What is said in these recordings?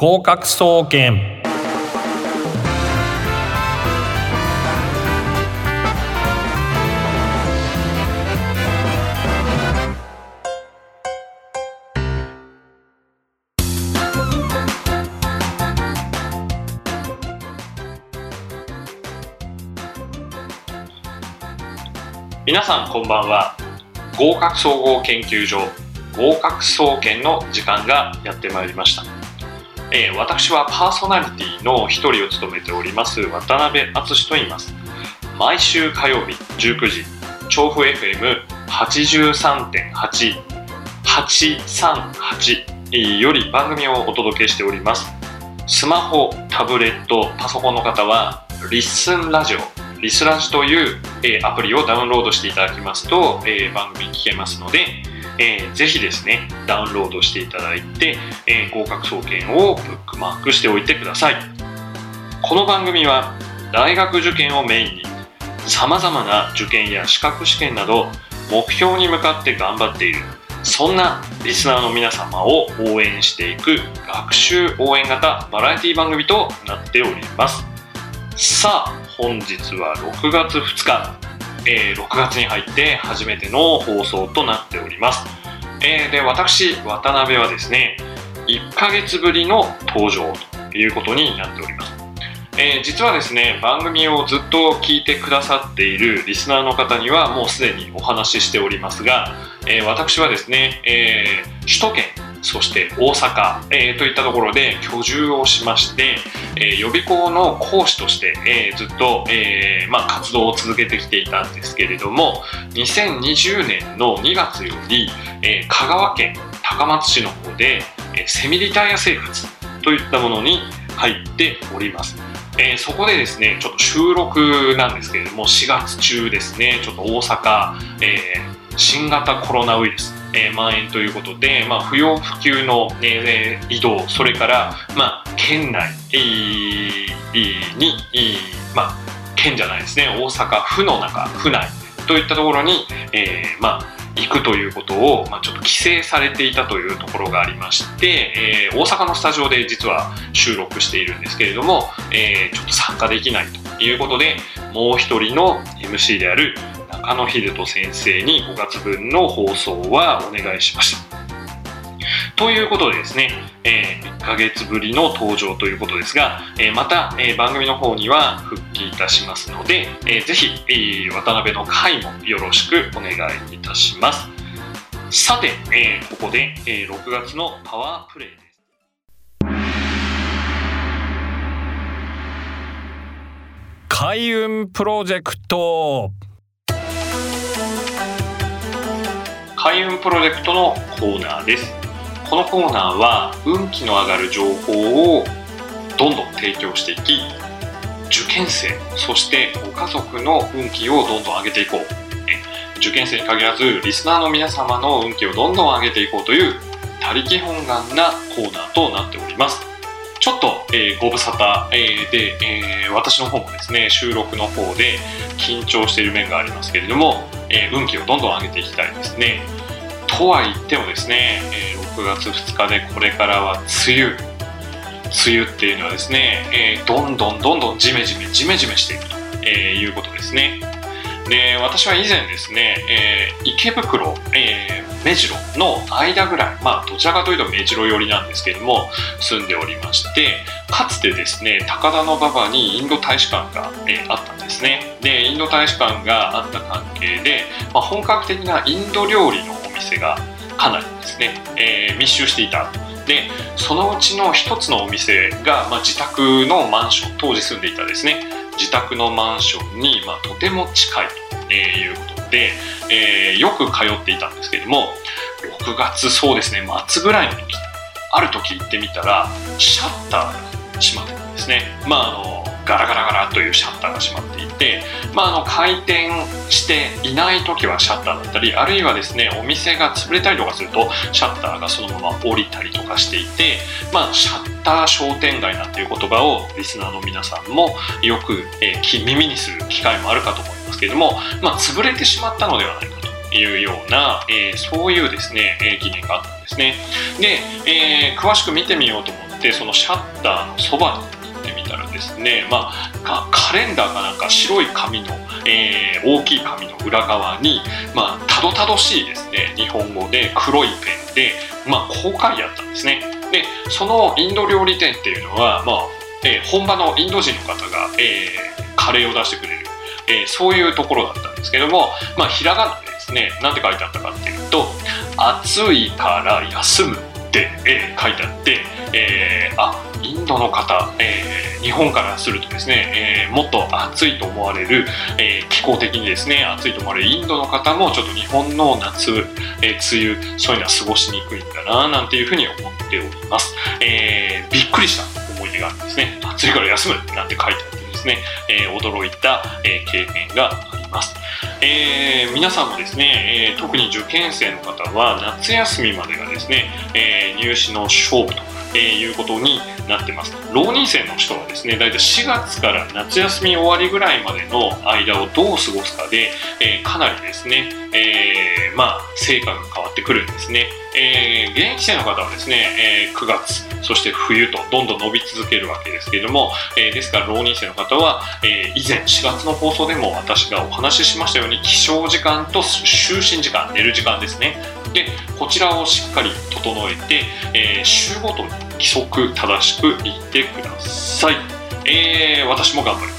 合格総研。皆さんこんばんは。合格総合研究所合格総研の時間がやってまいりました、えー私はパーソナリティの一人を務めております渡辺敦と言います。毎週火曜日19時調布 FM83.8838 より番組をお届けしております。スマホ、タブレット、パソコンの方はリッスンラジオリスラジという、えーアプリをダウンロードしていただきますと、えー番組聞けますので、えーぜひですねダウンロードしていただいて、えー合格総研をブックマークしておいてください。この番組は大学受験をメインにさまざまな受験や資格試験など目標に向かって頑張っているそんなリスナーの皆様を応援していく学習応援型バラエティ番組となっております。さあ本日は6月2日、えー6月に入って初めての放送となっております、えーで私渡辺はですね1ヶ月ぶりの登場ということになっております、えー実はですね番組をずっと聞いてくださっているリスナーの方にはもうすでにお話ししておりますが、えー私はですね、えー首都圏そして大阪、えーといったところで居住をしまして、えー予備校の講師として、えーずっと、えーまあ、活動を続けてきていたんですけれども2020年の2月より、えー香川県高松市の方で、えーセミリタイア生活といったものに入っております。えーそこでですねちょっと収録なんですけれども4月中ですねちょっと大阪、えー新型コロナウイルス、えー蔓延ということで、まあ、不要不急の、えー移動それから、まあ、県内、えーに、えーまあ、県じゃないですね大阪府の中府内といったところに、えーまあ行くということを、まあ、ちょっと規制されていたというところがありまして、えー大阪のスタジオで実は収録しているんですけれども、えーちょっと参加できないということでもう一人の MC である中野秀人先生に5月分の放送はお願いしました。ということでですね、え1ヶ月ぶりの登場ということですが、えーまた、えー番組の方には復帰いたしますので、えーぜひ、えー渡辺の回もよろしくお願いいたします。さて、えーここで、えー6月のパワープレイです。開運プロジェクト開運プロジェクトのコーナーです。このコーナーは運気の上がる情報をどんどん提供していき受験生そしてご家族の運気をどんどん上げていこう。受験生に限らずリスナーの皆様の運気をどんどん上げていこうという他力本願なコーナーとなっております。ちょっと、えーご無沙汰、えーで、えー私の方もですね収録の方で緊張している面がありますけれども、え運気をどんどん上げていきたいですね。とは言ってもですね、えー6月2日でこれからは梅雨梅雨っていうのはですね、えーどんどんどんどんジメジメジメジメしていくと、えーいうことですね。で私は以前ですね、えー池袋、えー目白の間ぐらいまあどちらかというと目白寄りなんですけれども住んでおりましてかつてですね高田馬場にインド大使館が、えーあったんですね。でインド大使館があった関係で、まあ、本格的なインド料理の店がかなりですね、えー密集していた。でそのうちの一つのお店が、まあ、自宅のマンション当時住んでいたですね。自宅のマンションに、まあ、とても近いということで、えーよく通っていたんですけれども6月そうですね末ぐらいの時ある時行ってみたらシャッターが閉まってたんですね。まああのガラガラガラというシャッターが閉まっていて、まあ、あの開店していない時はシャッターだったりあるいはですねお店が潰れたりとかするとシャッターがそのまま降りたりとかしていて、まあ、シャッター商店街なんていう言葉をリスナーの皆さんもよく、えー耳にする機会もあるかと思いますけれども、まあ、潰れてしまったのではないかというような、えーそういうですね、えー疑念があったんですね。で、えー詳しく見てみようと思っってそのシャッターのそばにですね、まあ、カレンダーかなんか白い紙の、えー、大きい紙の裏側に、まあ、たどたどしいですね。日本語で黒いペンで、まあ、こう書いてあったんですね。でそのインド料理店っていうのは、まあえー、本場のインド人の方が、えー、カレーを出してくれる、えー、そういうところだったんですけども、まあ、ひらがなでですね何て書いてあったかっていうと「暑いから休む」って、え、書いてあって、えー、あインドの方、えー、日本からするとですね、えー、もっと暑いと思われる、えー、気候的にですね暑いと思われるインドの方もちょっと日本の夏、え梅雨そういうのは過ごしにくいんだななんていうふうに思っております、えびっくりした思い出があるんですね暑いから休むなんて書いてあってですね、え驚いた、え経験があります。えー、皆さんもですね、えー、特に受験生の方は夏休みまでがですね、えー、入試の勝負とえー、いうことになってます。浪人生の人はですね、大体4月から夏休み終わりぐらいまでの間をどう過ごすかで、えー、かなりですね、えー、まあ、成果が変わってくるんですね。えー、現役生の方はですね、え、9月、そして冬とどんどん伸び続けるわけですけれども、え、ですから浪人生の方は、え、以前4月の放送でも私がお話ししましたように起床時間と就寝時間、寝る時間ですね。で、こちらをしっかり整えて、えー、週ごとに規則正しく言ってください。えー、私も頑張ります。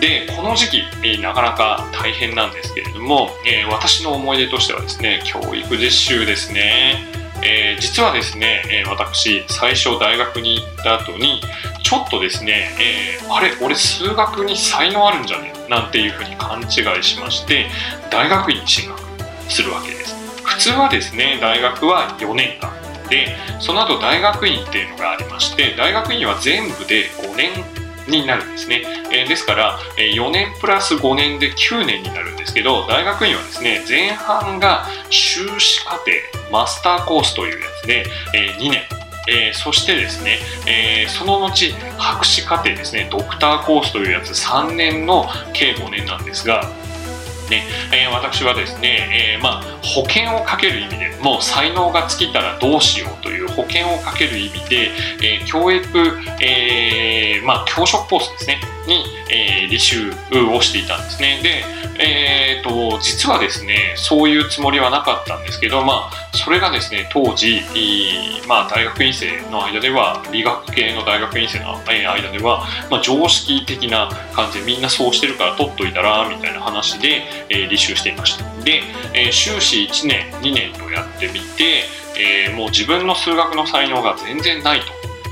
でこの時期、えー、なかなか大変なんですけれども、え、私の思い出としてはですね教育実習ですね、え、実はですね、え私最初大学に行った後にちょっとですね、えあれ俺数学に才能あるんじゃね？なんていうふうに勘違いしまして大学院に進学するわけです普通はですね大学は4年間でその後大学院っていうのがありまして大学院は全部で5年になるんですね、えー、ですから、え4年プラス5年で9年になるんですけど大学院はですね前半が修士課程マスターコースというやつで、え2年。えー、そしてですね、えー、その後博士課程ですねドクターコースというやつ3年の計5年なんですがね、えー、私はですね、えー、まあ、保険をかける意味でもう才能が尽きたらどうしようという保険をかける意味で、え、教育、えまあ、教職コースですね。に、えー履修をしていたんですね。で、えーと、実はですねそういうつもりはなかったんですけど、まあ、それがですね当時、まあ、大学院生の間では理学系の大学院生の間では、まあ、常識的な感じでみんなそうしてるから取っといたらみたいな話で、えー、履修していました。で、えー、修士1年2年とやってみて、えー、もう自分の数学の才能が全然ない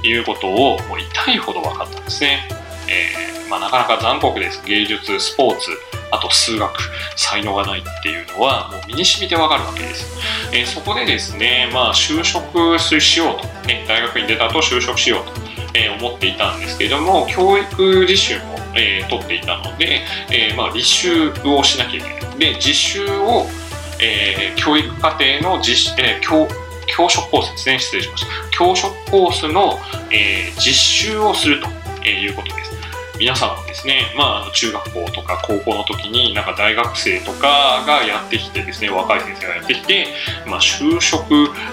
ということをもう痛いほど分かったんですね、えまあ、なかなか残酷です。芸術スポーツあと数学才能がないっていうのはもう身に染みてわかるわけです、えー、そこでですねまあ就職しようと、ね、大学に出たと就職しようと、えー、思っていたんですけれども教育実習も、えー、取っていたので、えまあ履修をしなきゃいけない。で実習を、え教育課程の実、え教教職コースですね。失礼しました教職コースの、え実習をすると。えいうことです皆さんもですね、まあ、中学校とか高校の時になんか大学生とかがやってきてですね若い先生がやってきて、まあ、就職、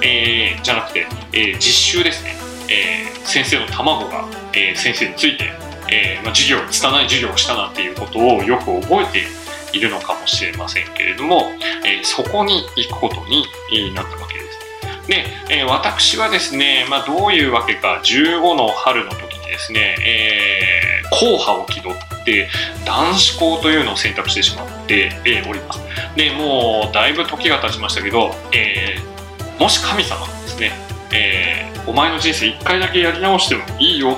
えー、じゃなくて、えー、実習ですね、えー、先生の卵が、え先生について、えまあ、授業拙い授業をしたなっていうことをよく覚えているのかもしれませんけれども、えそこに行くことになったわけです。で、え私はですね、まあ、どういうわけか15の春の時ですね、え硬派を気取って男子校というのを選択してしまっております。でもうだいぶ時が経ちましたけど、えー、もし神様ですね、えー、お前の人生1回だけやり直してもいいよ、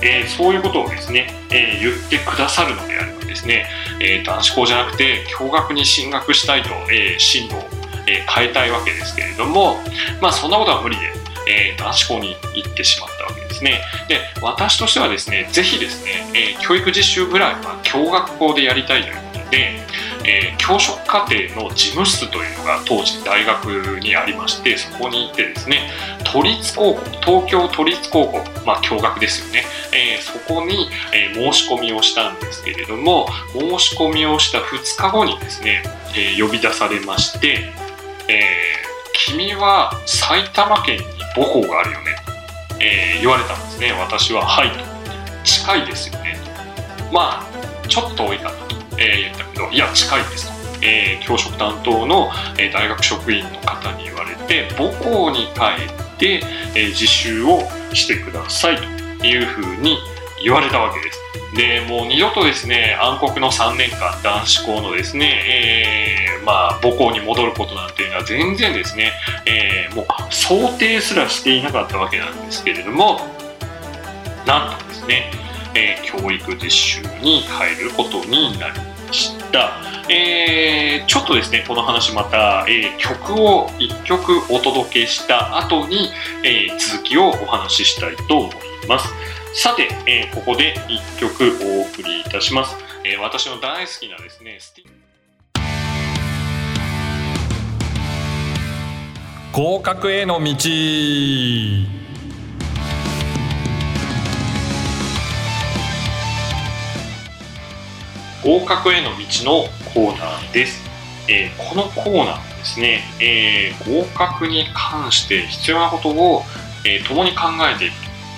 えー、そういうことをですね、え言ってくださるのであればですね、え男子校じゃなくて共学に進学したいと、え進路を、変えたいわけですけれどもまあそんなことは無理で、え男子校に行ってしまった。わけですね。で、私としてはですね、ぜひですね、えー、教育実習ぐらいは教学校でやりたいということで、えー、教職課程の事務室というのが当時大学にありましてそこに行ってですね都立高校東京都立高校まあ共学ですよね、えー、そこに、え申し込みをしたんですけれども申し込みをした2日後にですね、え呼び出されまして、え君は埼玉県に母校があるよねえー言われたんですね。私は「はい」と「近いですよね」とまあちょっと多いかなと、えー言ったけど「いや近いです」と、えー教職担当の、え大学職員の方に言われて母校に帰って、え自習をしてくださいというふうに言われたわけです。でもう二度とですね暗黒の3年間男子校のですね、えーまあ、母校に戻ることなんていうのは全然ですね、えーもう想定すらしていなかったわけなんですけれどもなんとですね、えー教育実習に帰ることになりました、えちょっとですねこの話また、え曲を1曲お届けした後に、え続きをお話ししたいと思います。さて、えーここで1曲お送りいたします、えー私の大好きなですね合格への道。合格への道のコーナーです、えーこのコーナーはですね、えー合格に関して必要なことを、えー共に考えていく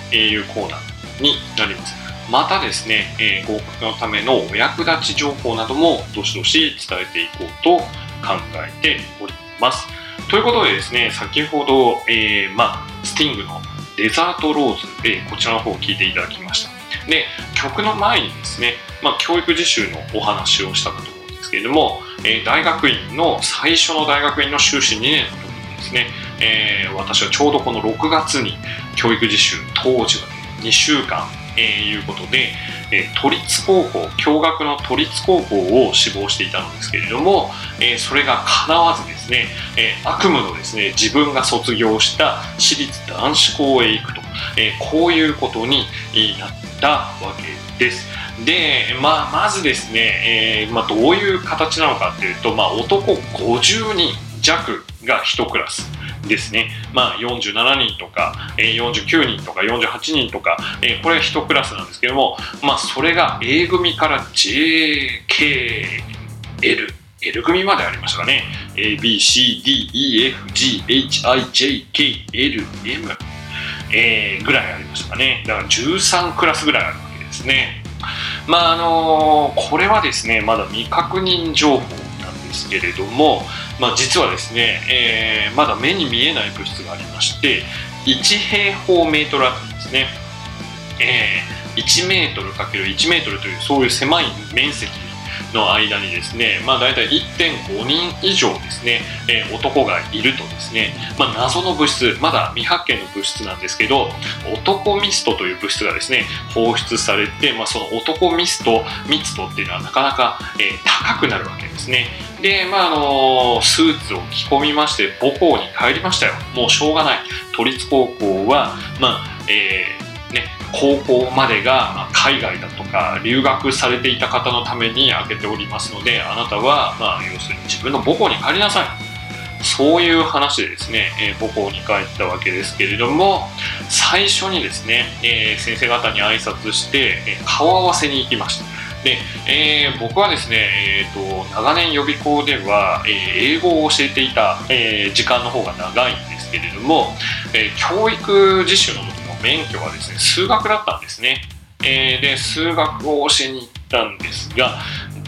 というコーナーになります。またですね、えー合格のためのお役立ち情報などもどしどし伝えていこうと考えております。ということでですね先ほど、えーまあ、スティングのデザートローズ、えーこちらの方を聞いていただきました。で曲の前にですね、まあ、教育実習のお話をしたかと思うんですけれども、え大学院の最初の大学院の修士2年の時にですね、え私はちょうどこの6月に教育実習当時は、ね、2週間、えーいうことで、えー都立高校共学の都立高校を志望していたのですけれども、えーそれが叶わずですね、えー悪夢のですね自分が卒業した私立男子校へ行くと、えこういうことになったわけです。で、まあ、まずですね、えまあ、どういう形なのかっていうと、まあ、男50人弱が1クラスですね、まあ、47人とか、え49人とか48人とか、えこれが1クラスなんですけども、まあ、それが A 組から JKL L 組までありましたかね。ABCDEFGHIJKLM、えーぐらいありましたかね。だから13クラスぐらいあるわけですね。まああのこれはですねまだ未確認情報なんですけれども、まあ、実はですね、えーまだ目に見えない物質がありまして1平方メートルあたりですね、えー1メートル ×1 メートルというそういう狭い面積の間にですね、まあ、大体1.5人以上ですね、えー男がいるとですね、まあ、謎の物質まだ未発見の物質なんですけど男ミストという物質がですね放出されて、まあ、その男ミスト密度っていうのはなかなか、えー高くなるわけですね。でまああのスーツを着込みまして母校に帰りましたよ。もうしょうがない。都立高校はまあえーね高校までがま海外だとか留学されていた方のために開けておりますのであなたはまあ要するに自分の母校に帰りなさい。そういう話でですね、えー母校に帰ったわけですけれども最初にですね、えー先生方に挨拶して、えー顔合わせに行きました。で、え僕はですね、えーと長年予備校では、え英語を教えていた、え時間の方が長いんですけれども、え教育実習の時の免許はですね数学だったんですね、えーで数学を教えに行ったんですが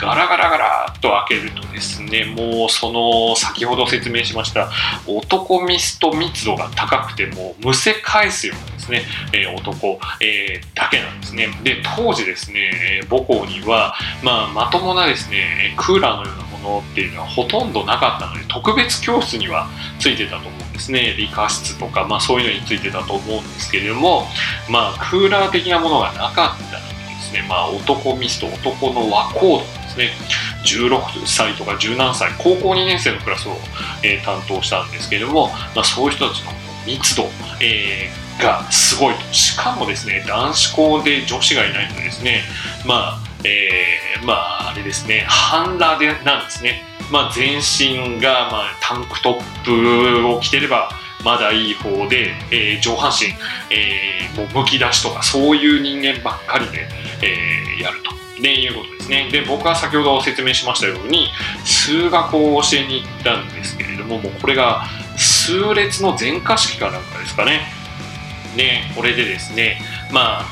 ガラガラガラっと開けるとですねもうその先ほど説明しました男ミスト密度が高くてもうむせ返すようなですね、えー男、えーだけなんですね。で当時ですね母校には、まあ、まともなですねクーラーのようなものっていうのはほとんどなかったので特別教室にはついてたと思うんですね。理科室とか、まあ、そういうのについてたと思うんですけれどもまあクーラー的なものがなかったのでですね、まあ、男ミスト男の和コードですね。16歳とか10何歳高校2年生のクラスを、えー担当したんですけれども、まあ、そういう人たちの密度、えーがすごいと。しかもですね男子校で女子がいないのでですねまあえーまああれですね半裸でなんですね。まあ全身が、まあ、タンクトップを着てればまだいい方で、えー上半身、えーもうむき出しとかそういう人間ばっかりで、えーやると。でいうことですね。で、僕は先ほど説明しましたように、数学を教えに行ったんですけれども、もうこれが数列の全化式かなんかですかね。でこれでですねまあ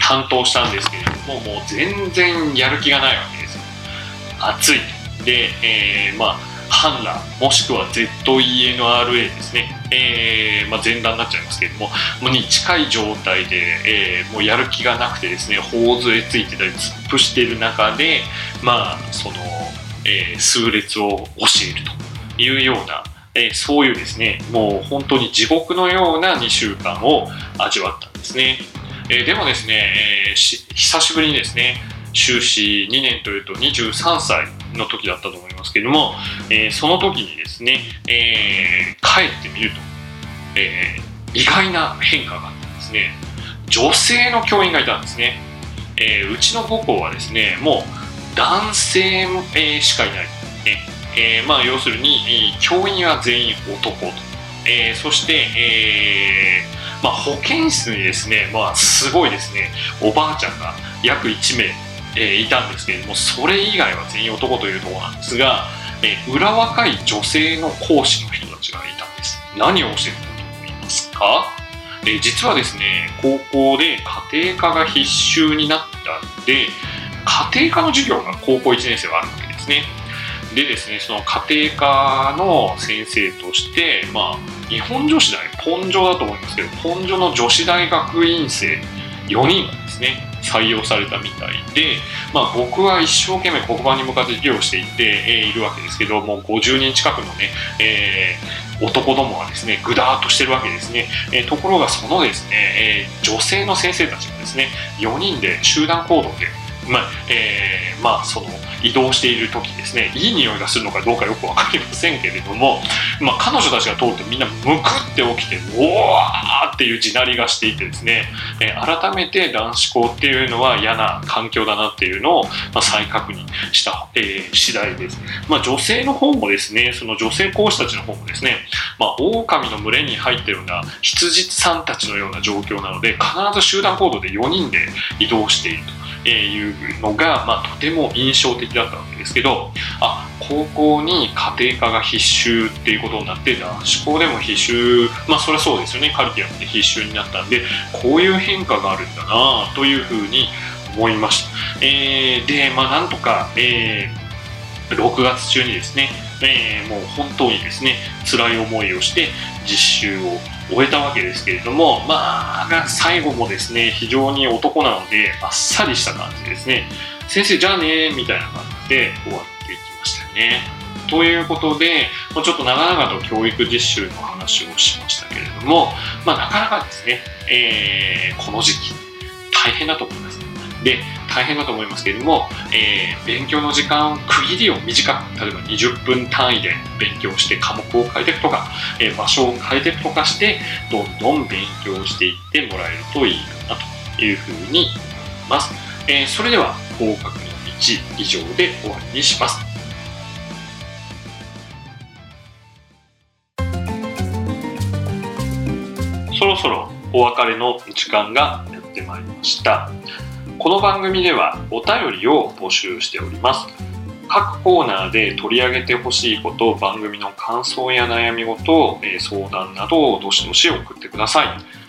担当したんですけれどももう全然やる気がないわけですよ暑いで、えー、まあハンラもしくは ZENRA ですね、えーまあ、前段になっちゃいますけれどももうに近い状態で、えー、もうやる気がなくてですね頬杖ついてたり突っ伏している中でまあその、えー、数列を教えるというようなえー、そういうですねもう本当に地獄のような2週間を味わったんですね、えー、でもですね、えー、久しぶりにですね修士2年というと23歳の時だったと思いますけれども、えその時にですね、え帰ってみると、え意外な変化があったんですね女性の教員がいたんですね、えうちの母校はですねもう男性、えしかいない、ねえー、まあ、要するに、教員は全員男と、えー、そして、えー、まあ、保健室にですね、まあ、すごいですねおばあちゃんが約1名、えいたんですけれどもそれ以外は全員男というところなんですが、え裏若い女性の講師の人たちがいたんです。何を教えてたと思いますか？え実はですね高校で家庭科が必修になったんで家庭科の授業が高校1年生はあるわけですね。でですねその家庭科の先生としてまあ日本女子大本女だと思いますけど本女の女子大学院生4人がですね採用されたみたいで、まあ、僕は一生懸命黒板に向かって授業していって、え、いるわけですけどもう50人近くのね、えー、男どもがですねぐだーっとしてるわけですね、えー、ところがそのですね、え女性の先生たちがですね4人で集団行動でまあえー、まあその移動している時ですね。いい匂いがするのかどうかよく分かりませんけれども、まあ、彼女たちが通るとみんなむくって起きておわーっていう地鳴りがしていてですね、え、改めて男子校っていうのは嫌な環境だなっていうのを、ま、再確認した、えー、次第です、まあ、女性の方もですねその女性講師たちの方もですね、まあ、狼の群れに入ってるような羊さんたちのような状況なので必ず集団行動で4人で移動していると。えいうのが、まあ、とても印象的だったわけですけどあ高校に家庭科が必修っていうことになって男子校でも必修まあそれそうですよね。カリキュラムで必修になったんでこういう変化があるんだなというふうに思いました、えー、でまあなんとか、えー、6月中にですね、えー、もう本当にですね辛い思いをして実習を終えたわけですけれども、まあ、最後もですね、非常に男なので、あっさりした感じですね。先生、じゃあね、みたいな感じで終わっていきましたよね。ということで、ちょっと長々と教育実習の話をしましたけれども、まあ、なかなかですね、えー、この時期、大変だと思います。で、大変だと思いますけれども、えー、勉強の時間区切りを短く例えば20分単位で勉強して科目を変えていくとか、えー、場所を変えていくとかしてどんどん勉強していってもらえるといいかなというふうに思います、えー、それでは合格の道以上で終わりにしますそろそろお別れの時間がやってまいりました。この番組ではお便りを募集しております。各コーナーで取り上げてほしいこと番組の感想や悩み事、え相談などをどしどし送ってください。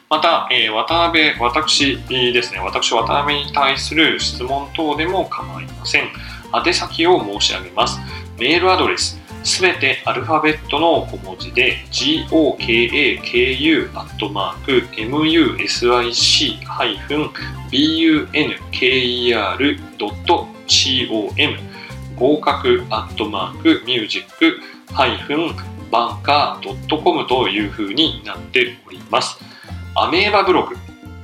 また、え、渡辺私ですね私渡辺に対する質問等でも構いません。宛先を申し上げます。メールアドレスすべてアルファベットの小文字で gokaku.music-bunker.com 合格アットマークミュージックハイフンバンカー .com というふうになっております。アメーバブログ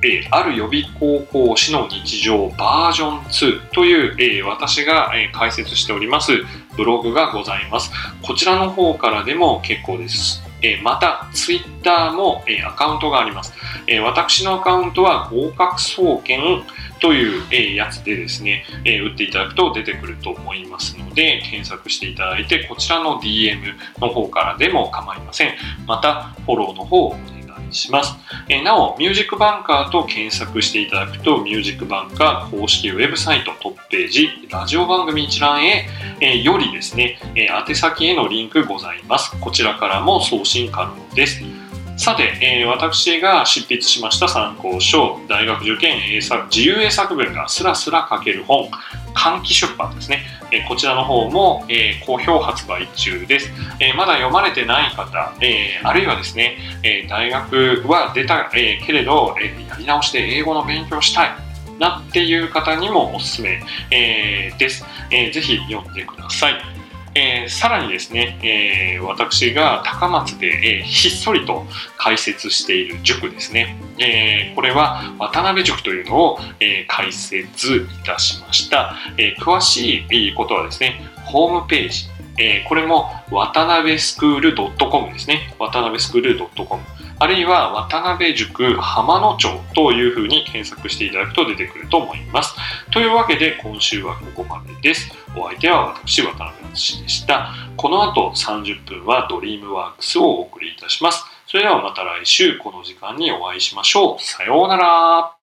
えある予備高校士の日常バージョン2という、え私が、え解説しておりますブログがございます。こちらの方からでも結構です。えまた、ツイッターも、えアカウントがあります。え私のアカウントは合格総研という、えやつでですね、え打っていただくと出てくると思いますので、検索していただいて、こちらの DM の方からでも構いません。また、フォローの方します。えなお、ミュージックバンカーと検索していただくと、ミュージックバンカー公式ウェブサイトトップページ、ラジオ番組一覧へ、えよりですね、え宛先へのリンクございます。こちらからも送信可能です。さて、えー、私が執筆しました参考書、大学受験英作自由英作文がスラスラ書ける本、換気出版ですね、え、こちらの方も、え、好評発売中です、えまだ読まれてない方、えあるいはですね、え大学は出た、えけれど、えやり直して英語の勉強したいなっていう方にもおすすめ、えです、えー。ぜひ読んでください。えー、さらにですね、えー、私が高松で、えー、ひっそりと開設している塾ですね、えこれは渡辺塾というのを、え開設いたしました、え詳しいことはですねホームページ、えこれも渡辺スクール .com ですね渡辺スクール .com あるいは渡辺塾浜野町というふうに検索していただくと出てくると思います。というわけで今週はここまでです。お相手は私渡辺淳でした。この後30分はドリームワークスをお送りいたします。それではまた来週この時間にお会いしましょう。さようなら。